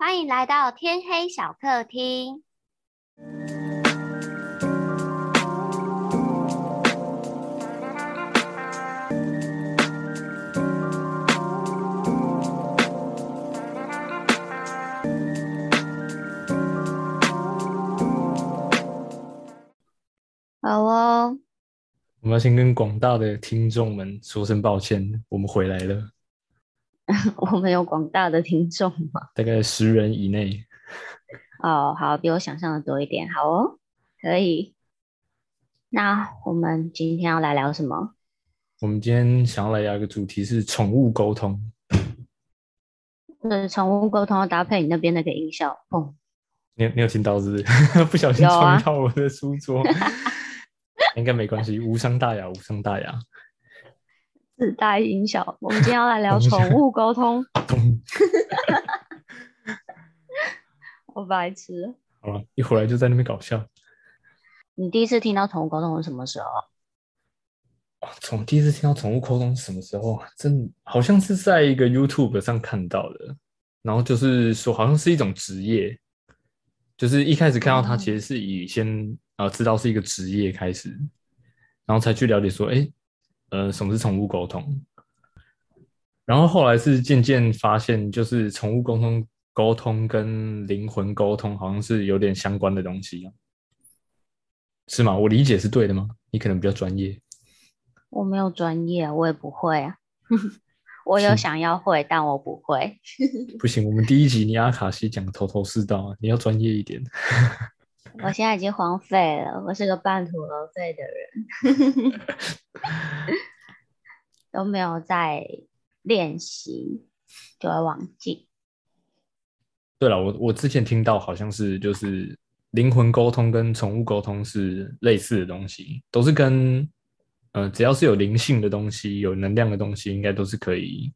欢迎来到天黑小客厅。好哦，我们要先跟广大的听众们说声抱歉，我们回来了，我们有广大的听众吗？大概十人以内。哦，好，比我想象的多一点。好哦，可以。那我们今天要来聊什么？我们今天想要来聊一个主题是宠物沟通。呃，宠物沟通要搭配你那边那个音效，砰！你有你有听到是不是？不小心撞到我的书桌，应该没关系，无伤大雅，无伤大雅。自带音效。我们今天要来聊宠物沟通。我白痴。好了，一回来就在那边搞笑。你第一次听到宠物沟通是什么时候？从第一次听到宠物沟通是什么时候啊？真好像是在一个 YouTube 上看到的，然后就是说好像是一种职业，就是一开始看到它哦其实是以先呃知道是一个职业开始，然后才去了解说，哎，呃，什么是宠物沟通？然后后来是渐渐发现，就是宠物沟通沟通跟灵魂沟通好像是有点相关的东西啊，是吗？我理解是对的吗？你可能比较专业。我没有专业，我也不会啊。我有想要会，但我不会。不行，我们第一集你阿卡西讲的头头是道啊，你要专业一点。我现在已经荒废了，我是个半途而废的人，都没有在练习，就会忘记。对了，我我之前听到好像是就是灵魂沟通跟宠物沟通是类似的东西，都是跟呃只要是有灵性的东西、有能量的东西，应该都是可以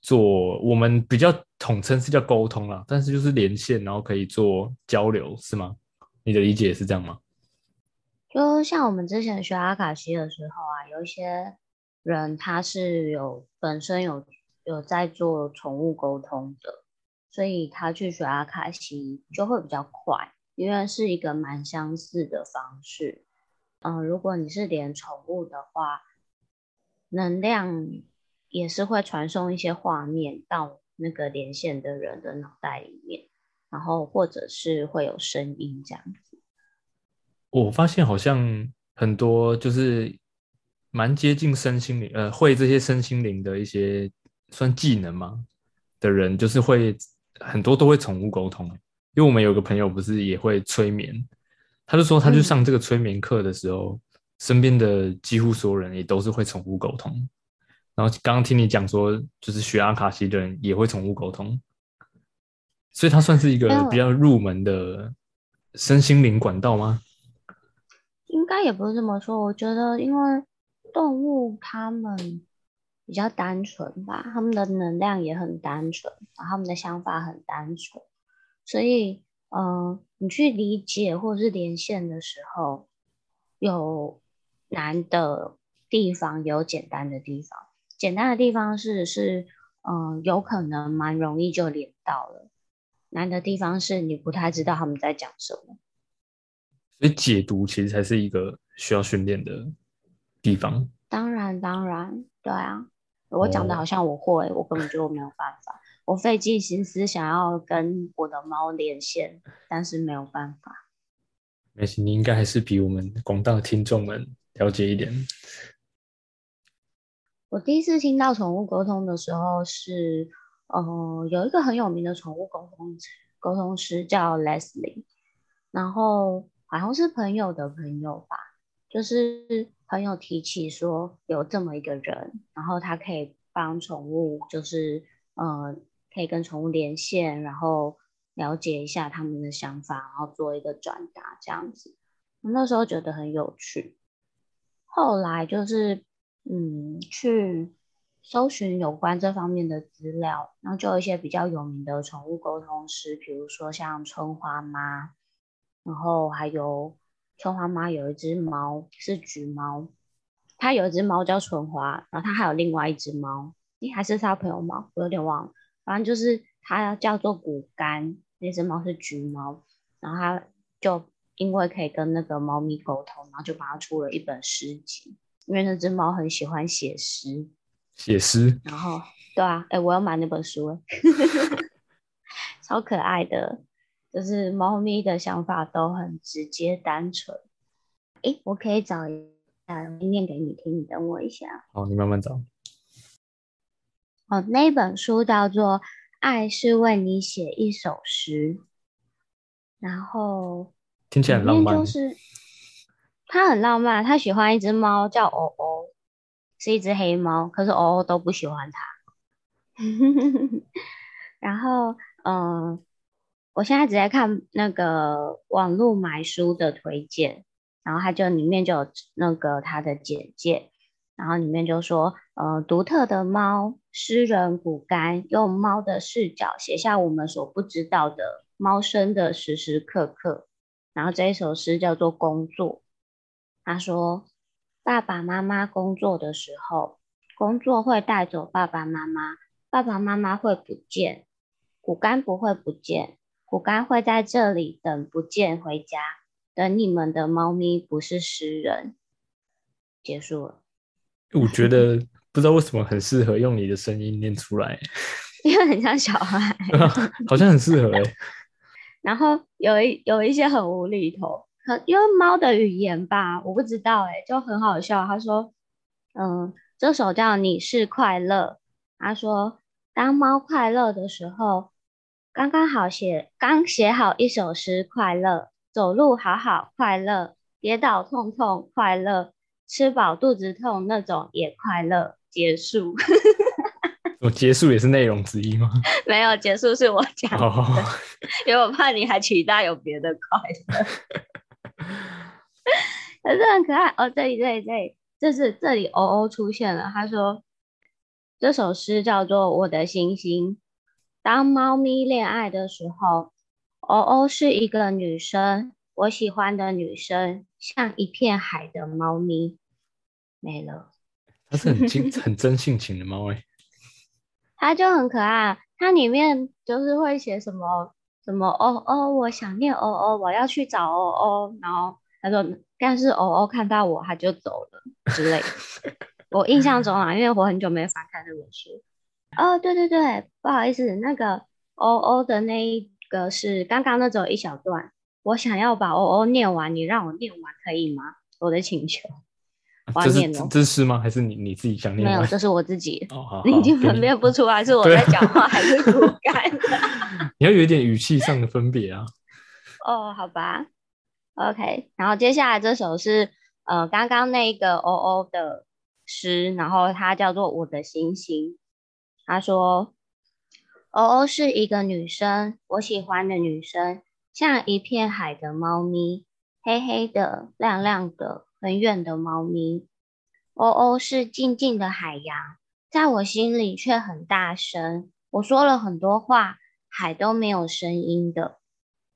做。我们比较统称是叫沟通啦，但是就是连线，然后可以做交流，是吗？你的理解是这样吗？就像我们之前学阿卡西的时候啊，有一些人他是有本身有有在做宠物沟通的，所以他去学阿卡西就会比较快，因为是一个蛮相似的方式。嗯、如果你是连宠物的话，能量也是会传送一些画面到那个连线的人的脑袋里面，然后或者是会有声音这样子。我发现好像很多就是蛮接近身心灵，呃，会这些身心灵的一些算技能嘛的人，就是会很多都会宠物沟通。因为我们有个朋友不是也会催眠，他就说他去嗯上这个催眠课的时候，身边的几乎所有人也都是会宠物沟通。然后刚刚听你讲说，就是学阿卡西的人也会宠物沟通，所以它算是一个比较入门的身心灵管道吗？应该也不是这么说，我觉得因为动物它们比较单纯吧，它们的能量也很单纯，然后它们的想法很单纯，所以呃，你去理解或者是连线的时候，有难的地方，也有简单的地方。简单的地方是是嗯、呃有可能蛮容易就连到了，难的地方是你不太知道他们在讲什么。所以解读其实才是一个需要训练的地方。当然，当然，对啊，我讲的哦好像我会，我根本就没有办法，我费尽心思想要跟我的猫连线，但是没有办法。没事，你应该还是比我们广大的听众们了解一点。我第一次听到宠物沟通的时候是，呃，有一个很有名的宠物沟通沟通师叫 Leslie，然后好像是朋友的朋友吧，就是朋友提起说有这么一个人，然后他可以帮宠物，就是呃，可以跟宠物连线，然后了解一下他们的想法，然后做一个转达这样子。我那时候觉得很有趣，后来就是嗯，去搜寻有关这方面的资料，然后就有一些比较有名的宠物沟通师，比如说像春花妈，然后还有春花妈有一只猫是橘猫，它有一只猫叫春花，然后它还有另外一只猫，还是它朋友猫，我有点忘了，反正就是它叫做骨干，那只猫是橘猫，然后它就因为可以跟那个猫咪沟通，然后就把它出了一本诗集，因为那只猫很喜欢写诗，写诗，然后对啊，哎，我要买那本书哎，超可爱的，就是猫咪的想法都很直接单纯。哎，我可以找一下念给你听，你等我一下。好，你慢慢找。哦，那本书叫做《爱是为你写一首诗》，然后听起来很浪漫。就是他很浪漫，他喜欢一只猫叫欧欧，是一只黑猫，可是欧欧都不喜欢他。然后，嗯，我现在只在看那个网络买书的推荐，然后它就里面就有那个它的简介。然后里面就说，呃，独特的猫，诗人骨干用猫的视角写下我们所不知道的猫生的时时刻刻。然后这一首诗叫做《工作》。他说，爸爸妈妈工作的时候，工作会带走爸爸妈妈，爸爸妈妈会不见，骨干不会不见，骨干会在这里等不见回家，等你们的猫咪不是诗人。结束了。我觉得不知道为什么很适合用你的声音念出来，因为很像小孩，好像很适合哎。然后有一有一些很无厘头，可因为猫的语言吧，我不知道哎，就很好笑。他说，嗯，这首叫《你是快乐》。他说，当猫快乐的时候，刚刚好写刚写好一首诗，快乐，走路好好快乐，跌倒痛痛快乐。吃饱肚子痛那种也快乐，结束。我 结束也是内容之一吗？没有，结束是我讲的，因为我怕你还期待有别的快乐。可是很可爱哦，这里这里这里，这是这里哦哦出现了。他说这首诗叫做《我的星星》。当猫咪恋爱的时候，哦哦是一个女生，我喜欢的女生，像一片海的猫咪。没了，它是很真 很真性情的猫哎，它就很可爱。它里面就是会写什么什么哦哦，我想念哦哦，我要去找哦哦。然后他说，但是哦哦看到我他就走了之类。我印象中啊，因为我很久没翻看那本书。哦，对对对，不好意思，那个欧欧的那一个是刚刚那种一小段，我想要把欧欧念完，你让我念完可以吗？我的请求。这是这是吗？还是你你自己想念？没有，这是我自己。哦，好，你已经分辨不出来是我在讲话 还是骨干。你要有一点语气上的分别啊。哦，好吧。OK，然后接下来这首是呃刚刚那个 O O 的诗，然后它叫做《我的星星》。他说：“O O 是一个女生，我喜欢的女生，像一片海的猫咪，黑黑的，亮亮的。”很远的猫咪，哦哦，是静静的海洋，在我心里却很大声。我说了很多话，海都没有声音的。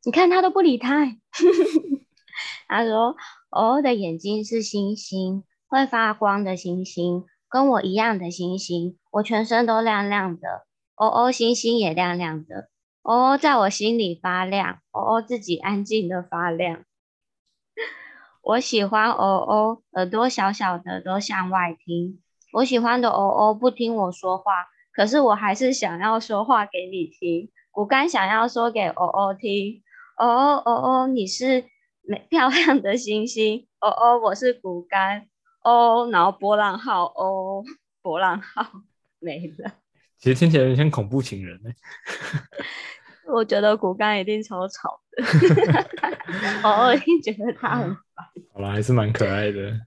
你看，他都不理他。他说：“哦的眼睛是星星，会发光的星星，跟我一样的星星。我全身都亮亮的，哦哦，星星也亮亮的。哦哦，在我心里发亮，哦哦，自己安静的发亮。”我喜欢哦哦，耳朵小小的都向外听。我喜欢的哦哦不听我说话，可是我还是想要说话给你听。我刚想要说给哦哦听。哦哦哦哦，你是美 漂亮的星星。哦哦，我是骨干。哦，然后波浪号哦，波浪号没了。其实听起来有点像恐怖情人呢。我觉得骨干一定超吵的。哦哦，一定觉得他很。好了，还是蛮可爱的。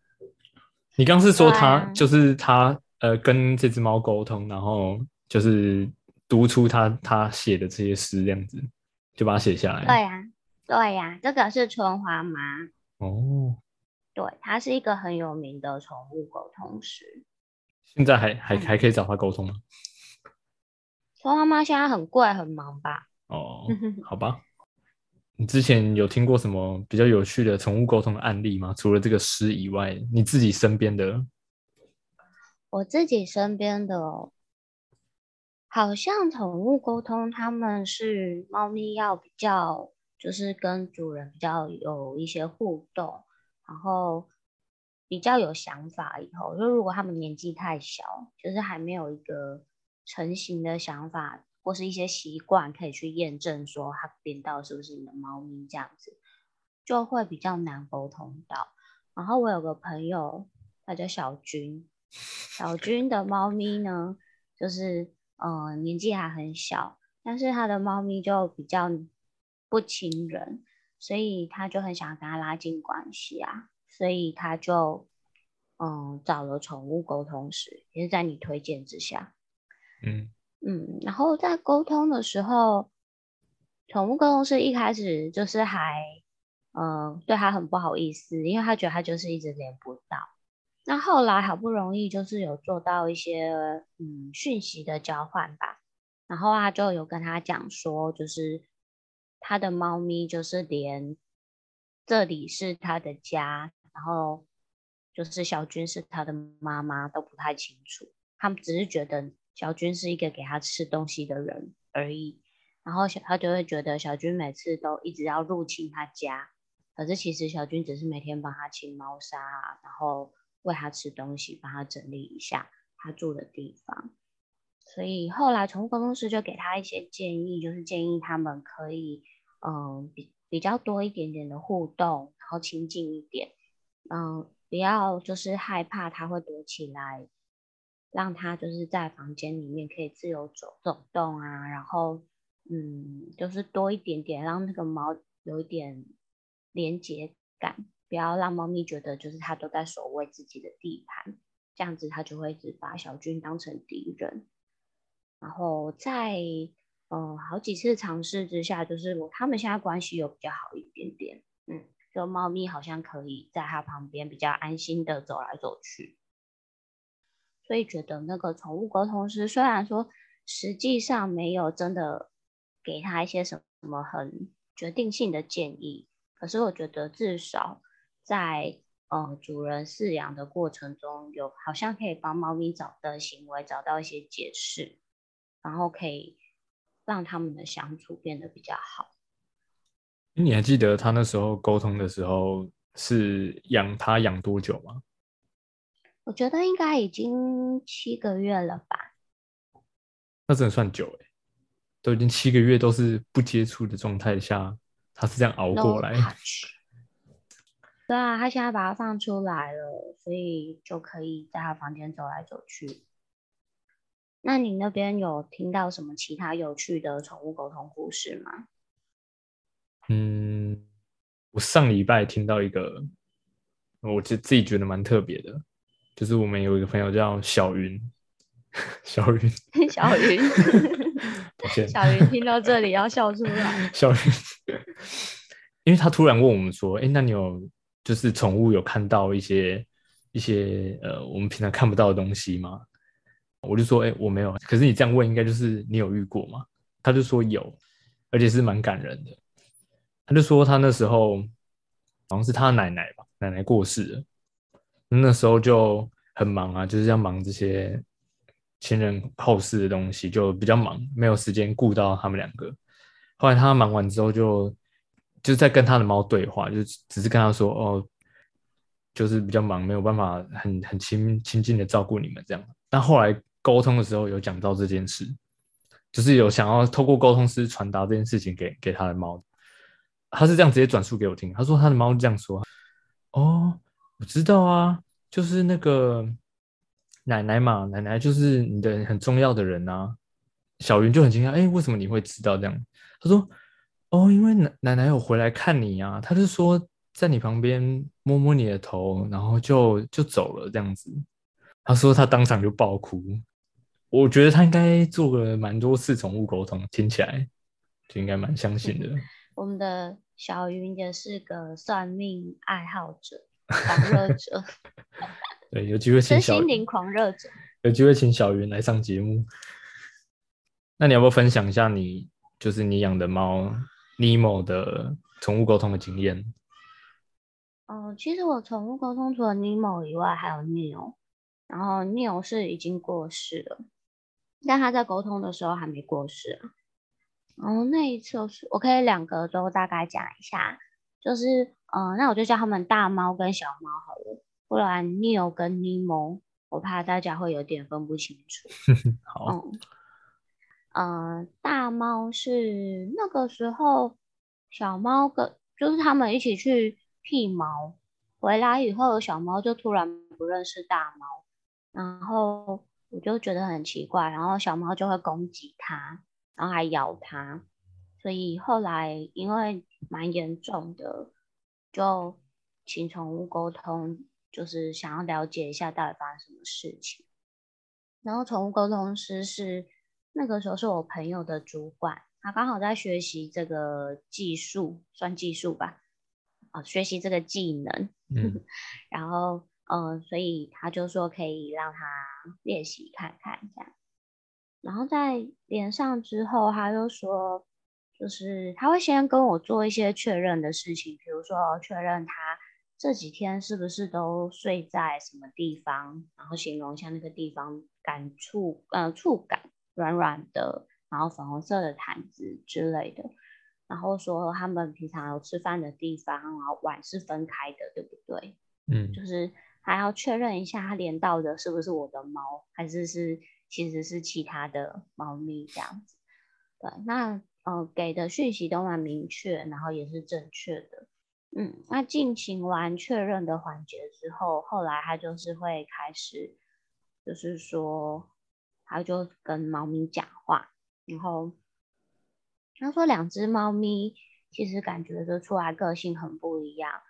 你刚是说他就是他呃，跟这只猫沟通，然后就是读出他他写的这些诗，这样子就把它写下来。对呀，对呀，这个是春花妈。哦，对，它是一个很有名的宠物沟通师。现在还还还可以找他沟通吗？春花妈现在很贵，很忙吧？哦，好吧。你之前有听过什么比较有趣的宠物沟通的案例吗？除了这个诗以外，你自己身边的？我自己身边的，好像宠物沟通，他们是猫咪要比较，就是跟主人比较有一些互动，然后比较有想法。以后就如果他们年纪太小，就是还没有一个成型的想法或是一些习惯，可以去验证说它变到是不是你的猫咪这样子，就会比较难沟通到。然后我有个朋友，他叫小军，小军的猫咪呢，就是。嗯，年纪还很小，但是他的猫咪就比较不亲人，所以他就很想跟他拉近关系啊，所以他就嗯找了宠物沟通师，也是在你推荐之下，嗯嗯，然后在沟通的时候，宠物沟通师一开始就是还嗯对他很不好意思，因为他觉得他就是一直连不到。那后来好不容易就是有做到一些嗯讯息的交换吧，然后他就有跟他讲说，就是他的猫咪就是连这里是他的家，然后就是小军是他的妈妈都不太清楚，他们只是觉得小军是一个给他吃东西的人而已，然后小他就会觉得小军每次都一直要入侵他家，可是其实小军只是每天帮他清猫砂，然后。喂他吃东西，帮他整理一下他住的地方。所以后来宠物沟通师就给他一些建议，就是建议他们可以，嗯，比比较多一点点的互动，然后亲近一点，嗯，不要就是害怕它会躲起来，让它就是在房间里面可以自由走走动啊，然后，嗯，就是多一点点，让那个猫有一点连接感。不要让猫咪觉得就是它都在守卫自己的地盘，这样子它就会一直把小军当成敌人。然后在嗯好几次尝试之下，就是我他们现在关系有比较好一点点，嗯，就猫咪好像可以在它旁边比较安心的走来走去。所以觉得那个宠物沟通师虽然说实际上没有真的给他一些什么很决定性的建议，可是我觉得至少。在呃主人饲养的过程中，有好像可以帮猫咪找的行为找到一些解释，然后可以让他们的相处变得比较好。你还记得他那时候沟通的时候是养他养多久吗？我觉得应该已经七个月了吧。那真的算久哎，都已经七个月都是不接触的状态下，他是这样熬过来。对啊，他现在把它放出来了，所以就可以在他房间走来走去。那你那边有听到什么其他有趣的宠物沟通故事吗？嗯，我上礼拜听到一个，我就自己觉得蛮特别的，就是我们有一个朋友叫小云，小云，小云，小云听到这里要笑出来。小云，因为他突然问我们说：“哎，那你有？”就是宠物有看到一些一些呃我们平常看不到的东西吗？我就说哎我没有，可是你这样问应该就是你有遇过吗？他就说有，而且是蛮感人的。他就说他那时候好像是他奶奶吧，奶奶过世了，那时候就很忙啊，就是要忙这些亲人后事的东西，就比较忙，没有时间顾到他们两个。后来他忙完之后就。就是在跟他的猫对话，就只是跟他说哦，就是比较忙，没有办法很很亲亲近的照顾你们这样。但后来沟通的时候有讲到这件事，就是有想要透过沟通师传达这件事情给给他的猫。他是这样直接转述给我听，他说他的猫这样说：“哦，我知道啊，就是那个奶奶嘛，奶奶就是你的很重要的人啊。”小云就很惊讶，哎，为什么你会知道这样？他说。哦，因为奶奶奶有回来看你啊，他是说在你旁边摸摸你的头，然后就就走了这样子。他说他当场就爆哭。我觉得他应该做了蛮多次宠物沟通，听起来就应该蛮相信的。我们的小云也是个算命爱好者、狂热者。对，有机会请小心灵狂热者，有机会请小云来上节目。那你要不要分享一下你就是你养的猫？尼莫的宠物沟通的经验。哦，其实我宠物沟通除了尼莫以外，还有 Neil，然后 Neil 是已经过世了。但他在沟通的时候还没过世啊。然后那一次是我可以两个都大概讲一下，就是呃，那我就叫他们大猫跟小猫好了，不然 Neil 跟 Nemo 我怕大家会有点分不清楚。好，嗯，大猫是那个时候小猫跟就是他们一起去剃毛回来以后，小猫就突然不认识大猫，然后我就觉得很奇怪，然后小猫就会攻击它。然后还咬它，所以后来因为蛮严重的，就请宠物沟通，就是想要了解一下到底发生什么事情。然后宠物沟通师是那个时候是我朋友的主管，他刚好在学习这个技术，算技术吧，啊，学习这个技能。嗯，然后呃，所以他就说可以让他练习看看这样。然后在连上之后，他就说，就是他会先跟我做一些确认的事情，比如说确认他这几天是不是都睡在什么地方，然后形容一下那个地方感触，呃，触感软软的，然后粉红色的毯子之类的，然后说他们平常有吃饭的地方，然后碗是分开的，对不对？嗯，就是还要确认一下它连到的是不是我的猫，还是是。其实是其他的猫咪这样子，对，那呃给的讯息都蛮明确，然后也是正确的，嗯，那进行完确认的环节之后，后来他就是会开始，就是说他就跟猫咪讲话，然后他说两只猫咪其实感觉得出来个性很不一样，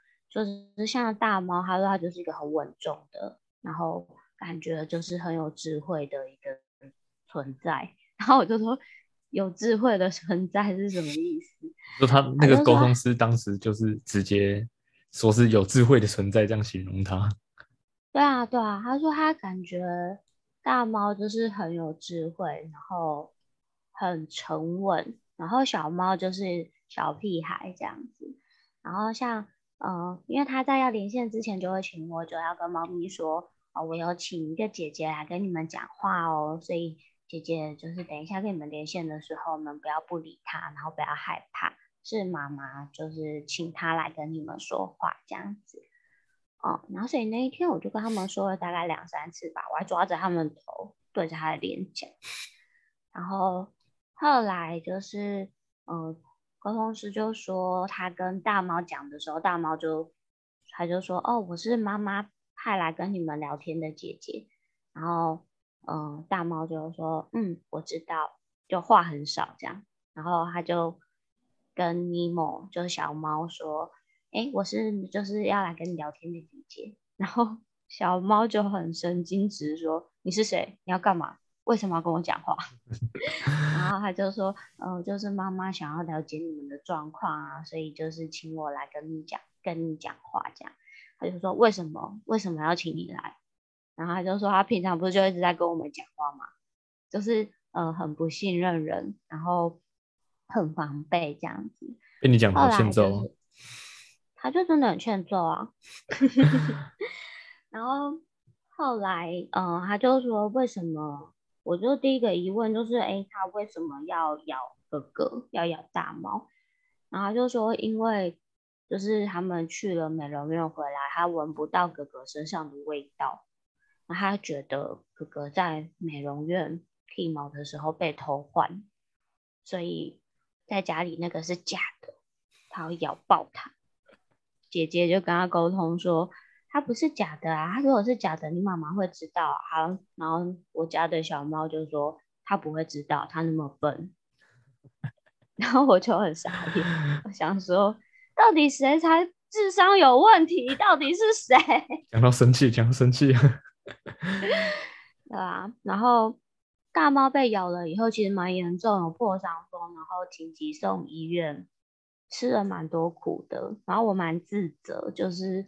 就是像大猫，他说它就是一个很稳重的，然后。感觉就是很有智慧的一个存在，然后我就说，有智慧的存在是什么意思？就他那个沟通师当时就是直接说是有智慧的存在，这样形容他。对啊，对啊，他说他感觉大猫就是很有智慧，然后很沉稳，然后小猫就是小屁孩这样子。然后像呃，因为他在要连线之前就会请我，就要跟猫咪说。我有请一个姐姐来跟你们讲话哦，所以姐姐就是等一下跟你们连线的时候，你们不要不理她，然后不要害怕，是妈妈就是请她来跟你们说话这样子。哦，然后所以那一天我就跟他们说了大概两三次吧，我还抓着他们头对着他的脸讲。然后后来就是，嗯，沟通师就说他跟大猫讲的时候，大猫就他就说，哦，我是妈妈。派来跟你们聊天的姐姐，然后，嗯，大猫就说，嗯，我知道，就话很少这样，然后他就跟尼莫，就是小猫说，哎，我是就是要来跟你聊天的姐姐，然后小猫就很神经质说，你是谁？你要干嘛？为什么要跟我讲话？然后他就说，嗯，就是妈妈想要了解你们的状况啊，所以就是请我来跟你讲，跟你讲话这样。他就说：“为什么？为什么要请你来？”然后他就说：“他平常不是就一直在跟我们讲话吗？就是呃很不信任人，然后很防备这样子。”跟你讲好欠揍，他就真的很欠揍啊。然后后来，嗯，他就说：“为什么？”我就第一个疑问就是：“哎，他为什么要咬哥哥，要咬大猫？”然后就说：“因为。”就是他们去了美容院回来，他闻不到哥哥身上的味道，那他觉得哥哥在美容院剃毛的时候被偷换，所以在家里那个是假的，他要咬爆他。姐姐就跟他沟通说，他不是假的啊，他如果是假的，你妈妈会知道啊。然后我家的小猫就说，它不会知道，它那么笨。然后我就很傻眼，我想说。到底谁才智商有问题？到底是谁？讲到生气，讲到生气，对啊。然后大猫被咬了以后，其实蛮严重，有破伤风，然后紧急送医院，吃了蛮多苦的。然后我蛮自责，就是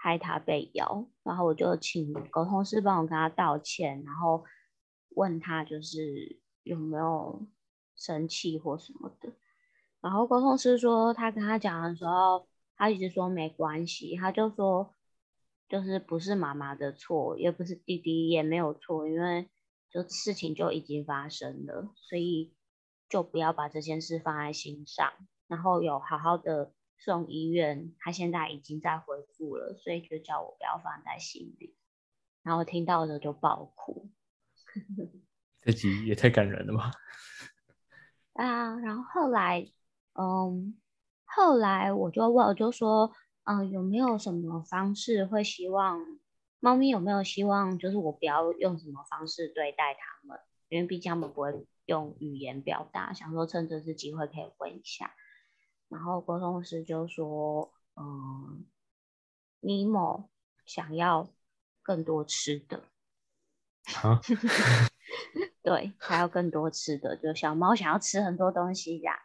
害他被咬，然后我就请沟通师帮我跟他道歉，然后问他就是有没有生气或什么的。然后沟通师说，他跟他讲的时候，他一直说没关系，他就说，就是不是妈妈的错，也不是弟弟也没有错，因为就事情就已经发生了，所以就不要把这件事放在心上，然后有好好的送医院，他现在已经在恢复了，所以就叫我不要放在心里。然后听到的就爆哭，这集也太感人了吧！啊，然后后来，嗯，后来我就问，我就说，嗯，有没有什么方式会希望猫咪有没有希望，就是我不要用什么方式对待它们，因为毕竟它们不会用语言表达，想说趁这次机会可以问一下。然后沟通师就说，嗯，尼莫想要更多吃的。啊。对，还要更多吃的，就小猫想要吃很多东西呀。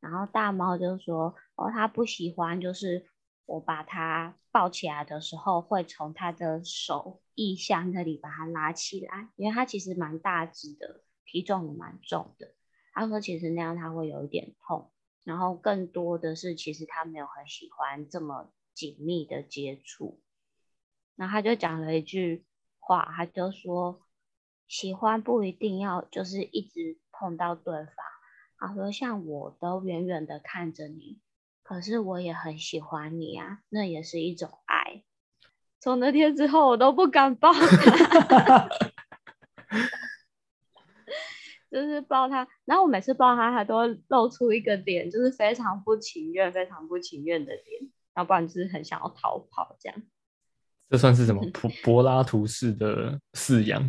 然后大猫就说：“哦，它不喜欢，就是我把它抱起来的时候，会从它的手腋下那里把它拉起来，因为它其实蛮大只的，体重也蛮重的。他说其实那样它会有一点痛。然后更多的是，其实他没有很喜欢这么紧密的接触。然后他就讲了一句话，他就说。”喜欢不一定要就是一直碰到对方。他说：“像我都远远的看着你，可是我也很喜欢你啊，那也是一种爱。”从那天之后，我都不敢抱，就是抱他。然后我每次抱他，他都会露出一个脸，就是非常不情愿、非常不情愿的脸，要不然就是很想要逃跑这样。这算是什么 柏柏拉图式的饲养？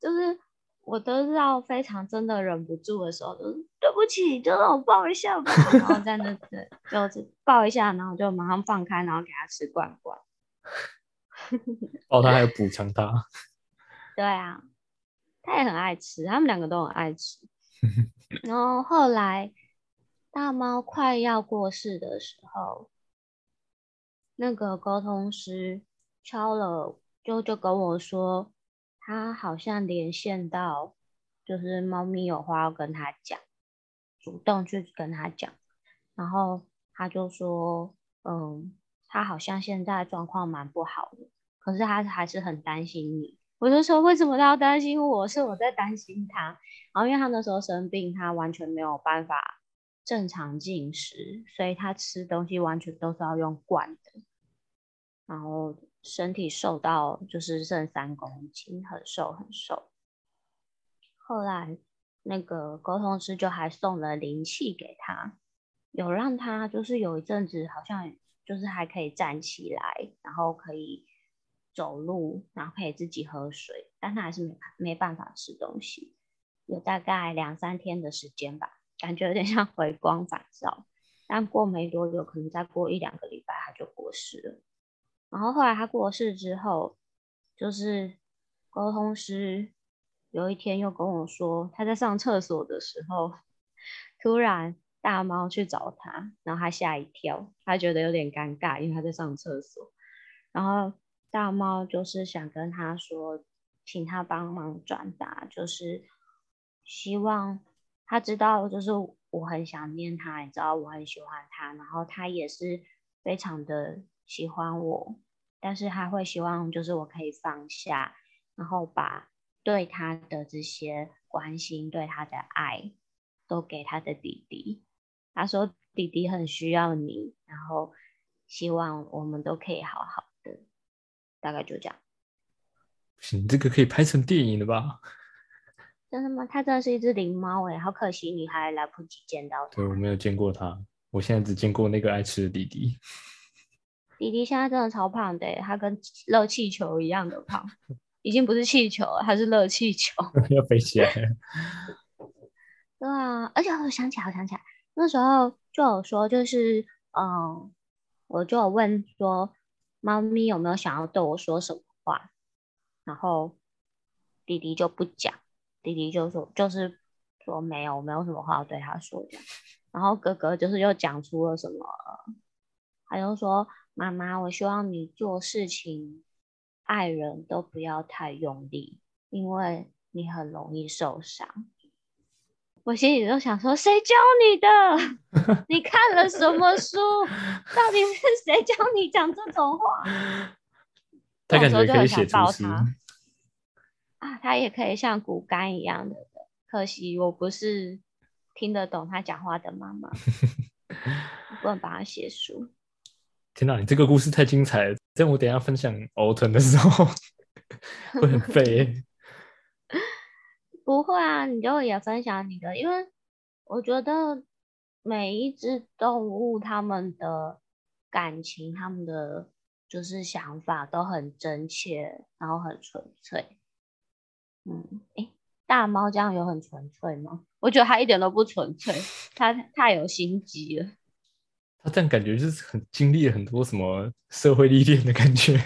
就是我都到非常真的忍不住的时候，就是对不起，就让我抱一下吧。然后在那对，就是抱一下，然后就马上放开，然后给他吃罐罐。抱他还有补偿他。对啊，他也很爱吃，他们两个都很爱吃。然后后来大猫快要过世的时候，那个沟通师敲了。就就跟我说，他好像连线到，就是猫咪有话要跟他讲，主动去跟他讲，然后他就说，嗯，他好像现在状况蛮不好的，可是他还是很担心你。我就说，为什么他要担心我？是我在担心他。然后因为他那时候生病，他完全没有办法正常进食，所以他吃东西完全都是要用罐的，然后。身体瘦到就是剩三公斤，很瘦很瘦。后来那个沟通师就还送了灵气给他，有让他就是有一阵子好像就是还可以站起来，然后可以走路，然后可以自己喝水，但他还是没没办法吃东西。有大概两三天的时间吧，感觉有点像回光返照。但过没多久，可能再过一两个礼拜，他就过世了。然后后来他过世之后，就是沟通师有一天又跟我说，他在上厕所的时候，突然大猫去找他，然后他吓一跳，他觉得有点尴尬，因为他在上厕所。然后大猫就是想跟他说，请他帮忙转达，就是希望他知道，就是我很想念他，你知道我很喜欢他，然后他也是非常的。喜欢我，但是他会希望就是我可以放下，然后把对他的这些关心、对他的爱都给他的弟弟。他说弟弟很需要你，然后希望我们都可以好好。大概就这样。行，这个可以拍成电影的吧？真的吗？它真的是一只灵猫哎，好可惜你还来不及见到它。对，我没有见过它，我现在只见过那个爱吃的弟弟。弟弟现在真的超胖的，他跟热气球一样的胖，已经不是气球了，他是热气球，要飞起来。对啊，而且我想起来，我想起来，那时候就有说，就是嗯，我就有问说，猫咪有没有想要对我说什么话，然后弟弟就不讲，弟弟就说，就是说没有，没有什么话要对他说这样，然后哥哥就是又讲出了什么，他就说。妈妈，我希望你做事情、爱人都不要太用力，因为你很容易受伤。我心里都想说，谁教你的？你看了什么书？到底是谁教你讲这种话？他感觉可以写出诗。啊，他也可以像骨干一样的，可惜我不是听得懂他讲话的妈妈，不能帮他写书。天哪，你这个故事太精彩了！这样我等下分享欧腾的时候 会很废。不会啊，你就也分享你的，因为我觉得每一只动物它们的感情、它们的就是想法都很真切，然后很纯粹。嗯，哎，大猫这样有很纯粹吗？我觉得它一点都不纯粹，它太有心机了。它这样感觉就是很经历了很多什么社会历练的感觉。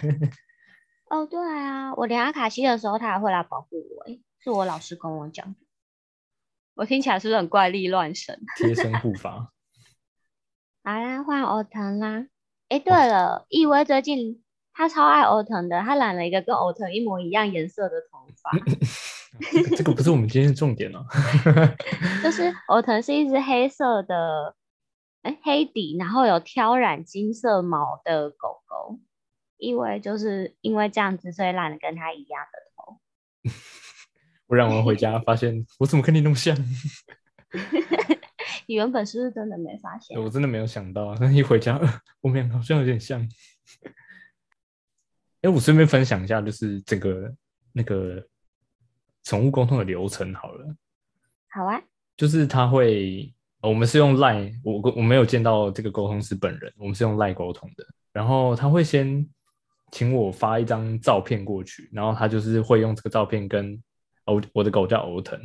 哦，对啊，我连阿卡西的时候，它还会来保护我。哎。是我老师跟我讲的，我听起来是不是很怪力乱神？贴身护法。好啦，换欧腾啦。哎，对了，易威最近他超爱欧腾的，他染了一个跟欧腾一模一样颜色的头发。这个不是我们今天的重点哦。就是欧腾是一只黑色的，哎，黑底，然后有挑染金色毛的狗狗。因为就是因为这样子，所以染了跟他一样的头。我让我回家，发现 我怎么跟你那么像？你原本是不是真的没发现？我真的没有想到，那一回家，我们两个好像有点像。哎，我顺便分享一下，就是这个那个宠物沟通的流程好了。好啊。就是他会，我们是用赖，我我没有见到这个沟通师本人，我们是用赖沟通的。然后他会先请我发一张照片过去，然后他就是会用这个照片跟。我我的狗叫欧腾，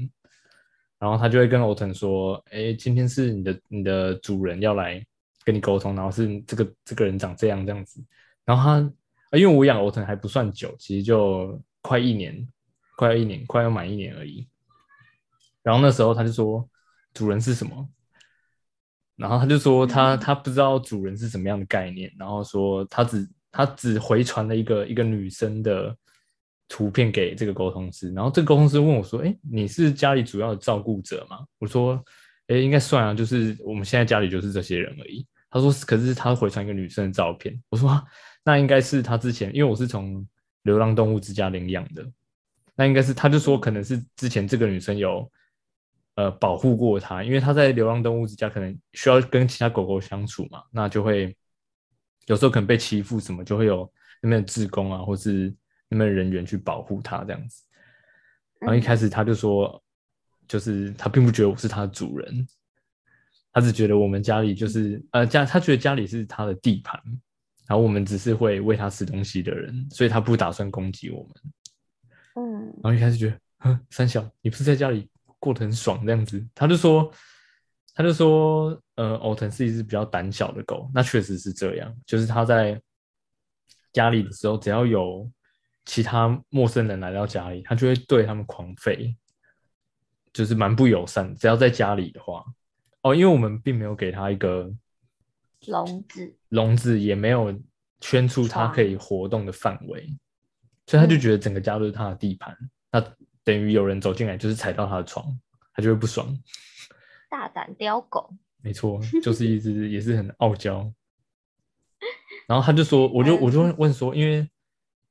然后他就会跟欧腾说：“哎，今天是你的你的主人要来跟你沟通，然后是这个这个人长这样这样子。”然后他，因为我养欧腾还不算久，其实就快一年，快要一年，快要满一年而已。然后那时候他就说：“主人是什么？”然后他就说他他不知道主人是什么样的概念，然后说他只他只回传了一个一个女生的。图片给这个沟通师，然后这个沟通师问我说：“哎，你是家里主要的照顾者吗？”我说：“哎，应该算啊，就是我们现在家里就是这些人而已。”他说：“可是他回传一个女生的照片。”我说：“那应该是他之前，因为我是从流浪动物之家领养的，那应该是他就说可能是之前这个女生有呃保护过他，因为他在流浪动物之家可能需要跟其他狗狗相处嘛，那就会有时候可能被欺负什么，就会有那边的志工啊，或是。”那边人员去保护他这样子，然后一开始他就说，就是他并不觉得我是他的主人，他只觉得我们家里就是呃家，他觉得家里是他的地盘，然后我们只是会喂他吃东西的人，所以他不打算攻击我们。嗯，然后一开始觉得，哼，三小，你不是在家里过得很爽这样子？他就说，他就说，呃，欧腾是一只比较胆小的狗，那确实是这样，就是他在家里的时候，只要有其他陌生人来到家里，他就会对他们狂吠，就是蛮不友善。只要在家里的话，哦，因为我们并没有给他一个笼子，笼子也没有圈出他可以活动的范围，所以他就觉得整个家都是他的地盘。那等于有人走进来就是踩到他的床，他就会不爽。大胆叼狗，没错，就是一只也是很傲娇。然后他就说，我就 我就问说，因为。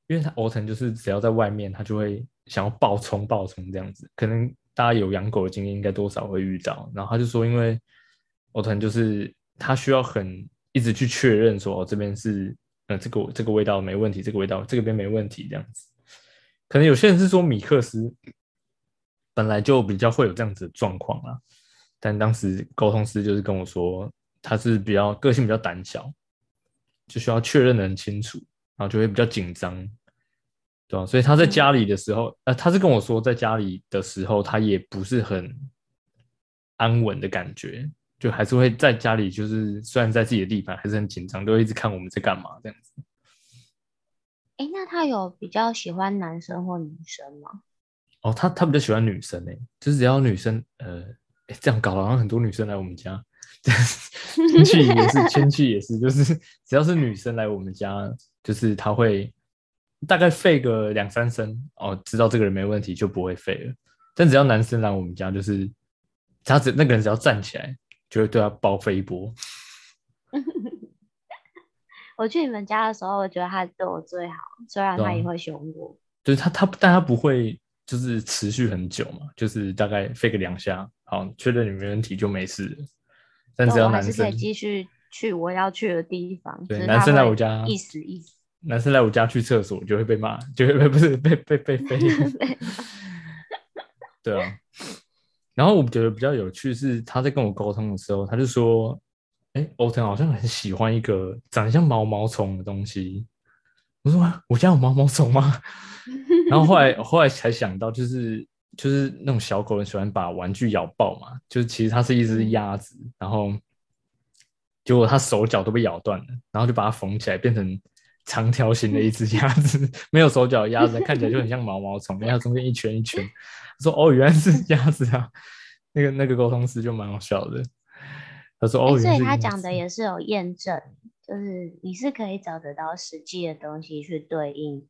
因为他欧腾就是只要在外面，他就会想要暴冲暴冲这样子。可能大家有养狗的经验，应该多少会遇到。然后他就说，因为欧腾就是他需要很一直去确认说，哦这边是呃这个这个味道没问题，这个味道这个边没问题这样子。可能有些人是说米克斯本来就比较会有这样子的状况啦，但当时沟通师就是跟我说，他是比较个性比较胆小，就需要确认的很清楚。然后就会比较紧张，对吧？所以他在家里的时候，呃，他是跟我说，在家里的时候，他也不是很安稳的感觉，就还是会在家里，就是虽然在自己的地盘，还是很紧张，都一直看我们在干嘛这样子。哎，那他有比较喜欢男生或女生吗？哦，他他比较喜欢女生诶，就是只要女生，呃，这样搞了，好像很多女生来我们家。亲戚也是，亲戚也是，就是只要是女生来我们家，就是她会大概吠个两三声哦，知道这个人没问题就不会吠了。但只要男生来我们家，就是他只那个人只要站起来，就会对他报废一波。我去你们家的时候，我觉得他对我最好，虽然他也会凶我。就是他他，但他不会就是持续很久嘛，就是大概飞个两下，好，确认你没问题就没事了。但只要男生可以继续去我要去的地方。对，男生来我家意思意思。男生来我家去厕所就会被骂，就会被不是被被被 飞。对啊。然后我觉得比较有趣是他在跟我沟通的时候，他就说：“哎，欧腾好像很喜欢一个长得像毛毛虫的东西。”我说：“我家有毛毛虫吗？” 然后后来后来才想到，就是就是那种小狗很喜欢把玩具咬爆嘛，就是其实它是一只鸭子，然后结果它手脚都被咬断了，然后就把它缝起来，变成长条形的一只鸭子，没有手脚的鸭子看起来就很像毛毛虫，因为它中间一圈一圈。说哦，原来是鸭子啊！那个那个沟通师就蛮好笑的。他说哦，所以他讲的也是有验证，就是你是可以找得到实际的东西去对应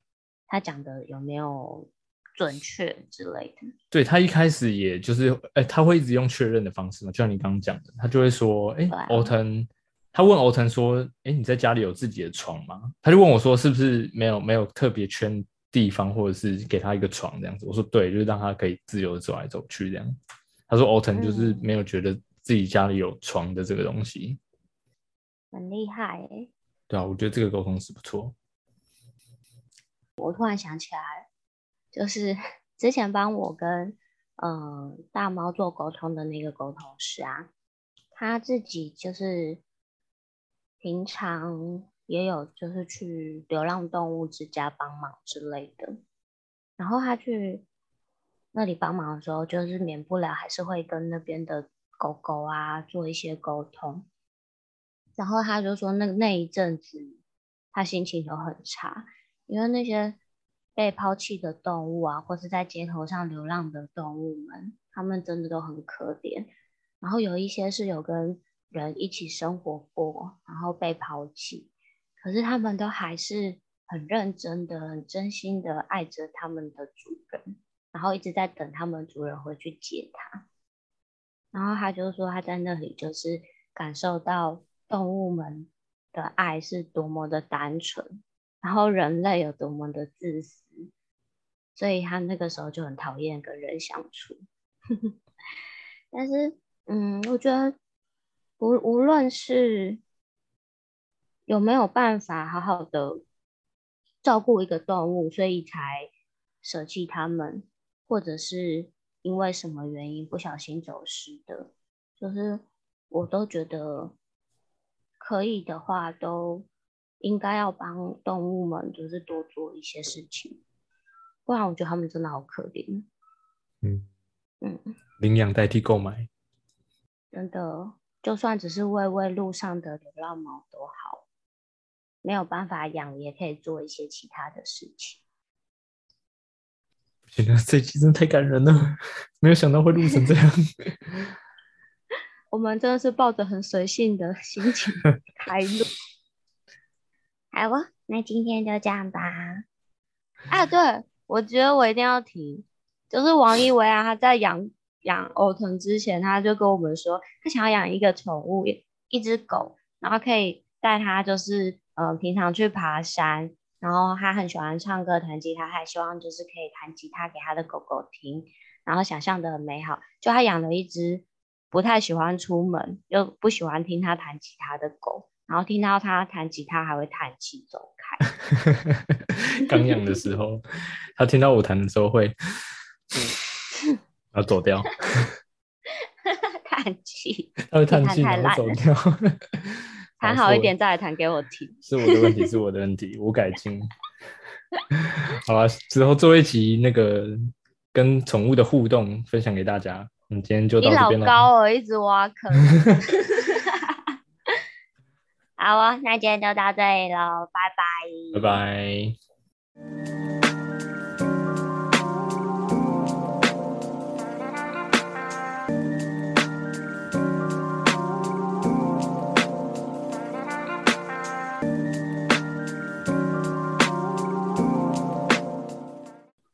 他讲的有没有准确之类的。对他一开始也就是，哎，他会一直用确认的方式嘛，就像你刚刚讲的，他就会说，哎，欧腾，他问欧腾说，哎，你在家里有自己的床吗？他就问我说，是不是没有没有特别圈。地方，或者是给他一个床这样子，我说对，就是让他可以自由的走来走去这样。他说欧腾就是没有觉得自己家里有床的这个东西，很厉害哎。对啊，我觉得这个沟通是不错。我突然想起来，就是之前帮我跟嗯大猫做沟通的那个沟通师啊，他自己就是平常。也有就是去流浪动物之家帮忙之类的，然后他去那里帮忙的时候，就是免不了还是会跟那边的狗狗啊做一些沟通。然后他就说，那那一阵子他心情就很差，因为那些被抛弃的动物啊，或是在街头上流浪的动物们，他们真的都很可怜。然后有一些是有跟人一起生活过，然后被抛弃。可是他们都还是很认真的、很真心的爱着他们的主人，然后一直在等他们主人回去接他。然后他就说他在那里就是感受到动物们的爱是多么的单纯，然后人类有多么的自私，所以他那个时候就很讨厌跟人相处。但是，嗯，我觉得无无论是。有没有办法好好的照顾一个动物，所以才舍弃他们，或者是因为什么原因不小心走失的？就是我都觉得可以的话，都应该要帮动物们，就是多做一些事情，不然我觉得他们真的好可怜。嗯嗯，领养代替购买，真的，就算只是喂喂路上的流浪猫都好。没有办法养，也可以做一些其他的事情。天哪，这期真的太感人了！没有想到会录成这样。我们真的是抱着很随性的心情 开录。好吧，那今天就这样吧。啊，对，我觉得我一定要提，就是王一维啊，他在养养欧腾之前，他就跟我们说，他想要养一个宠物，一只狗，然后可以带它，就是。嗯，平常去爬山，然后他很喜欢唱歌、弹吉他，还希望就是可以弹吉他给他的狗狗听，然后想象的很美好。就他养了一只不太喜欢出门又不喜欢听他弹吉他的狗，然后听到他弹吉他还会叹气走开。刚养的时候，他听到我弹的时候会，然后走掉。叹气，他会叹气然后走掉。弹好一点再来弹给我听。是我的问题，是我的问题，我改进。好了，之后做一集那个跟宠物的互动分享给大家。嗯，今天就到这边了。高哦，一直挖坑。好啊，那今天就到这里喽，拜拜。拜拜。